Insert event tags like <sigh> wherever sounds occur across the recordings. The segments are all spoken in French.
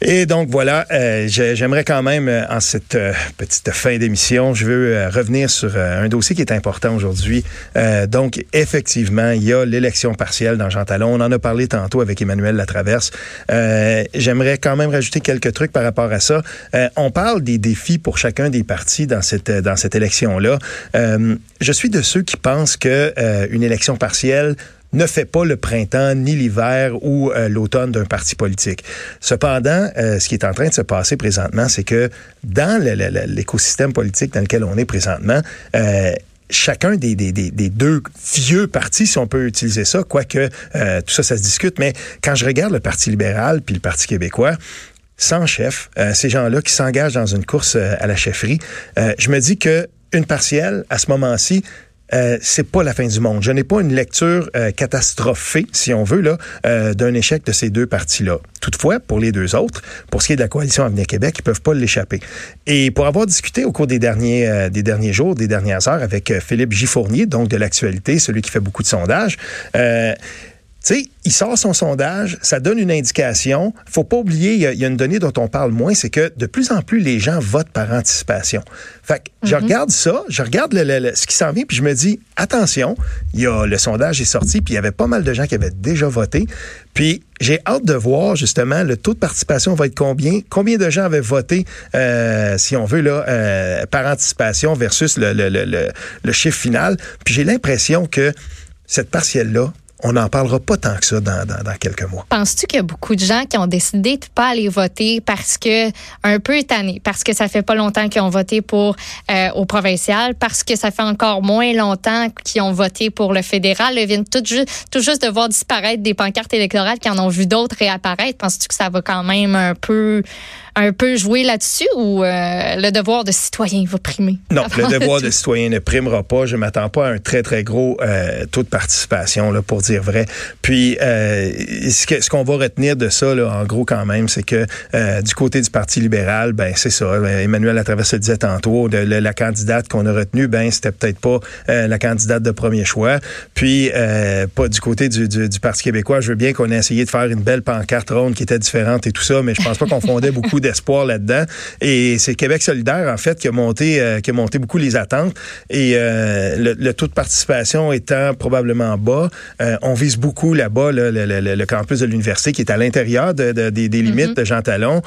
Et donc voilà, euh, j'aimerais quand même, euh, en cette euh, petite fin d'émission, je veux revenir sur un dossier qui est important aujourd'hui. donc effectivement, il y a l'élection partielle dans Jean Talon. On en a parlé tantôt avec Emmanuel Latraverse. j'aimerais quand même rajouter quelques trucs par rapport à ça. on parle des défis pour chacun des partis dans cette dans cette élection-là. je suis de ceux qui pensent que une élection partielle ne fait pas le printemps ni l'hiver ou euh, l'automne d'un parti politique. Cependant, euh, ce qui est en train de se passer présentement, c'est que dans l'écosystème politique dans lequel on est présentement, euh, chacun des, deux vieux partis, si on peut utiliser ça, quoique tout ça, ça se discute, mais quand je regarde le Parti libéral puis le Parti québécois, sans chef, ces gens-là qui s'engagent dans une course à la chefferie, je me dis que une partielle, à ce moment-ci, euh, c'est pas la fin du monde. Je n'ai pas une lecture euh, catastrophée, si on veut, là, euh, d'un échec de ces deux partis-là. Toutefois, pour les deux autres, pour ce qui est de la coalition Avenir Québec, ils peuvent pas l'échapper. Et pour avoir discuté au cours des derniers des derniers jours, des dernières heures avec Philippe Gifournier, donc de l'actualité, celui qui fait beaucoup de sondages. Sais, il sort son sondage, ça donne une indication. Faut pas oublier, il y, a, une donnée dont on parle moins, c'est que de plus en plus les gens votent par anticipation. Fait que je mhm. regarde ça, je regarde le, ce qui s'en vient, puis je me dis attention, il y a le sondage est sorti, puis il y avait pas mal de gens qui avaient déjà voté. Puis j'ai hâte de voir justement le taux de participation va être combien, combien de gens avaient voté, euh, si on veut là, euh, par anticipation versus le, le chiffre final? Puis j'ai l'impression que cette partielle là on n'en parlera pas tant que ça dans, quelques mois. Penses-tu qu'il y a beaucoup de gens qui ont décidé de pas aller voter parce que un peu étonnés, parce que ça fait pas longtemps qu'ils ont voté pour euh, au provincial, parce que ça fait encore moins longtemps qu'ils ont voté pour le fédéral, ils viennent tout juste, tout juste de voir disparaître des pancartes électorales qui en ont vu d'autres réapparaître. Penses-tu que ça va quand même un peu un peu jouer là-dessus ou euh, le devoir de citoyen va primer? Non, le devoir de citoyen ne primera pas. Je m'attends pas à un très, très gros euh, taux de participation, là, pour dire vrai. Puis, euh, ce qu'on va retenir de ça, là, en gros, quand même, c'est que du côté du Parti libéral, ben c'est ça. Emmanuel Latraverse le disait tantôt, de, la candidate qu'on a retenue, ben c'était peut-être pas la candidate de premier choix. Puis, pas du côté du, du, du, Parti québécois, je veux bien qu'on ait essayé de faire une belle pancarte ronde qui était différente et tout ça, mais je pense pas qu'on fondait beaucoup de espoir là-dedans. Et c'est Québec solidaire, en fait, qui a monté, euh, qui a monté beaucoup les attentes. Et euh, le, taux de participation étant probablement bas, euh, on vise beaucoup là-bas le, le, campus de l'université qui est à l'intérieur de, des, des, limites mm-hmm. de Jean Talon.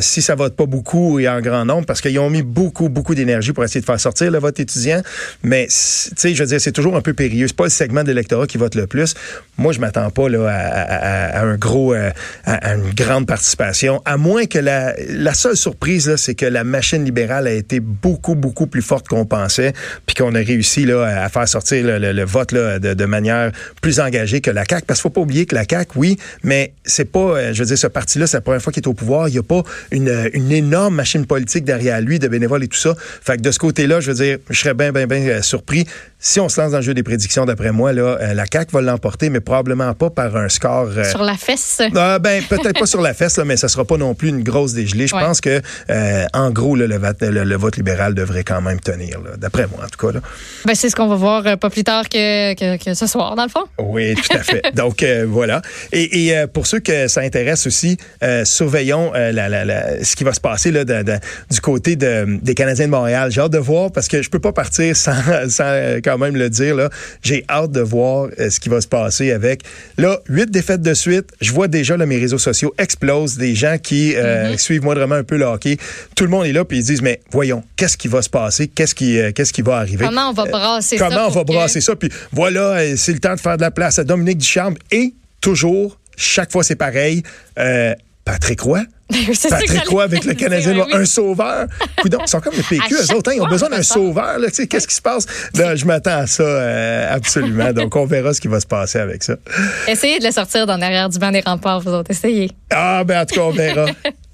si ça vote pas beaucoup et en grand nombre, parce qu'ils ont mis beaucoup, beaucoup d'énergie pour essayer de faire sortir le vote étudiant, mais tu sais, je veux dire, c'est toujours un peu périlleux. C'est pas le segment de l'électorat qui vote le plus. Moi, je m'attends pas là à, à, un gros, à, à une grande participation, à moins que la la, seule surprise, c'est que la machine libérale a été beaucoup, beaucoup plus forte qu'on pensait, puis qu'on a réussi là, à faire sortir le, vote là, de, manière plus engagée que la CAQ. Parce qu'il faut pas oublier que la CAQ, oui, mais c'est pas, euh, je veux dire, ce parti-là, c'est la première fois qu'il est au pouvoir. Il n'y a pas une, une, énorme machine politique derrière lui, de bénévoles et tout ça. Fait que de ce côté-là, je veux dire, je serais bien, bien, bien euh, surpris si on se lance dans le jeu des prédictions, d'après moi, là, euh, la CAQ va l'emporter, mais probablement pas par un score. Euh, sur la fesse? Ah, ben, peut-être pas sur la fesse, là, mais ça sera pas non plus une grosse dégelée. Je pense que, euh, en gros, le, vote libéral devrait quand même tenir, d'après moi, en tout cas. Là. Ben, c'est ce qu'on va voir pas plus tard que, que, ce soir, dans le fond. Oui, tout à fait. <laughs> Donc, voilà. Et, et pour ceux que ça intéresse aussi, surveillons la, ce qui va se passer là, du côté de, des Canadiens de Montréal. J'ai hâte de voir parce que je peux pas partir <laughs> sans, sans quand même le dire. Là, j'ai hâte de voir euh, ce qui va se passer avec. Là, huit défaites de suite. Je vois déjà là, mes réseaux sociaux explosent. Des gens qui euh, mm-hmm. suivent moindrement un peu le hockey. Tout le monde est là puis ils disent mais voyons qu'est-ce qui va se passer, qu'est-ce qui euh, qu'est-ce qui va arriver? Comment on va brasser ça Comment on va brasser ça? Puis voilà, c'est le temps de faire de la place à Dominique Ducharme et toujours chaque fois c'est pareil. Patrick Roy. <laughs> Patrick Roy avec le <laughs> Canadien, un sauveur. ils sont comme le PQ, eux autres, hein, ils ont besoin d'un sauveur. Qu'est-ce qui se passe? je m'attends à ça euh, absolument. Donc, on verra ce qui va se passer avec ça. Essayez de le sortir dans l'arrière du banc des remparts, vous autres. Essayez. Ah, ben en tout cas, on verra. <laughs>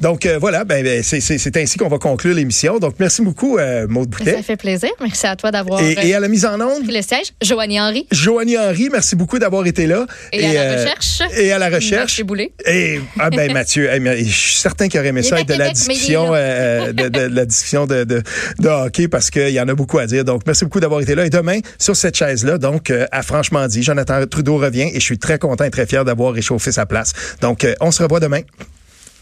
Donc euh, voilà, ben, ben c'est ainsi qu'on va conclure l'émission. Donc merci beaucoup, euh, Maude Boutet. Ça fait plaisir. Merci à toi d'avoir. Et, et, à la mise en onde. Le siège, Joanie Henry. Joanie Henry, merci beaucoup d'avoir été là. Et, à la euh, recherche. Et à la recherche. Boulay. Et ah ben Mathieu, je suis certain qu'il aurait aimé ça être de la, discussion, de, de, la discussion de, de, de hockey parce qu'il y en a beaucoup à dire. Donc merci beaucoup d'avoir été là. Et demain sur cette chaise là, donc à franchement dit, Jonathan Trudeau revient et je suis très content et très fier d'avoir réchauffé sa place. Donc on se revoit demain.